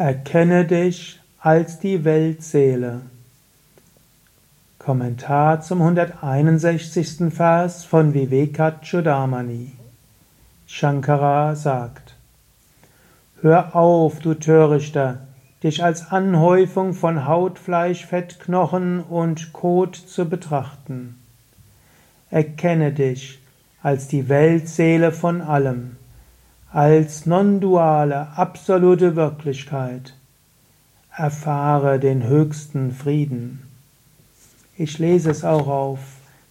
Erkenne dich als die Weltseele. Kommentar zum 161. Vers von Vivekachudamani. Shankara sagt: Hör auf, du Törichter, dich als Anhäufung von Haut, Fleisch, Fett, Knochen und Kot zu betrachten. Erkenne dich als die Weltseele von allem als non-duale, absolute Wirklichkeit. Erfahre den höchsten Frieden. Ich lese es auch auf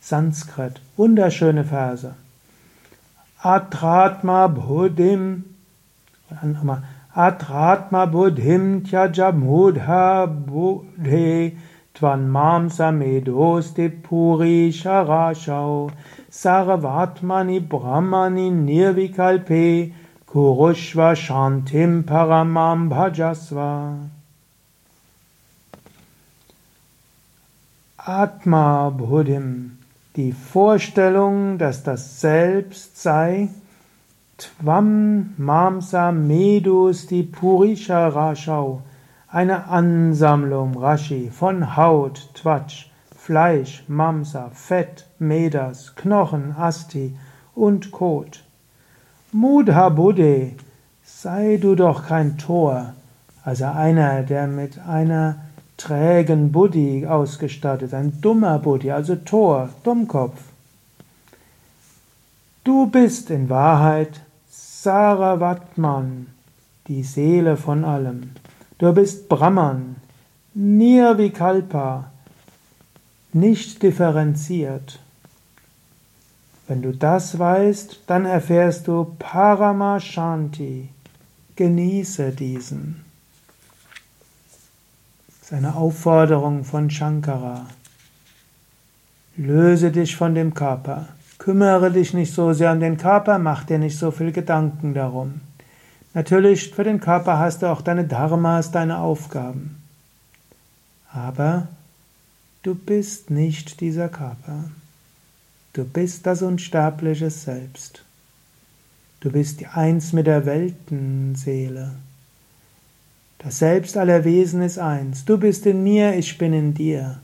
Sanskrit. Wunderschöne Verse. Atratma Buddhim. Atratma Buddhim Tyajamudha Buddhe Tvan Mamsa Medosti Puri Sharashau Saravatmani Brahmani Nirvikalpe Kurushva Shantim Paramam Bhajasva. Atma Buddhim, die Vorstellung, dass das Selbst sei, Tvam Mamsa Medus die Purisha Rashau, eine Ansammlung Rashi von Haut, Twatsch, Fleisch, Mamsa, Fett, Medas, Knochen, Asti und Kot. Mudha Buddhe, sei du doch kein Tor, also einer, der mit einer trägen Buddhi ausgestattet, ein dummer Buddhi, also Tor, Dummkopf. Du bist in Wahrheit Saravatman, die Seele von allem. Du bist Brahman, Nirvikalpa, nicht differenziert. Wenn du das weißt, dann erfährst du Parama Shanti. Genieße diesen. Das ist eine Aufforderung von Shankara. Löse dich von dem Körper. Kümmere dich nicht so sehr um den Körper, mach dir nicht so viel Gedanken darum. Natürlich, für den Körper hast du auch deine Dharmas, deine Aufgaben. Aber du bist nicht dieser Körper. Du bist das unsterbliche Selbst. Du bist eins mit der Weltenseele. Das Selbst aller Wesen ist eins. Du bist in mir, ich bin in dir.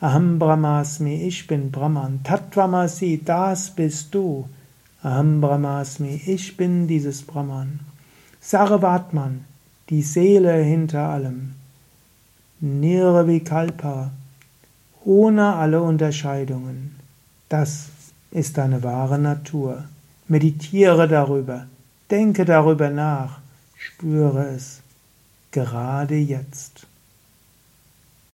Aham Brahmasmi, ich bin Brahman. Tattvamasi, das bist du. Aham Brahmasmi, ich bin dieses Brahman. Sarvatman, die Seele hinter allem. Nirvikalpa, ohne alle Unterscheidungen. Das ist deine wahre Natur. Meditiere darüber, denke darüber nach, spüre es, gerade jetzt.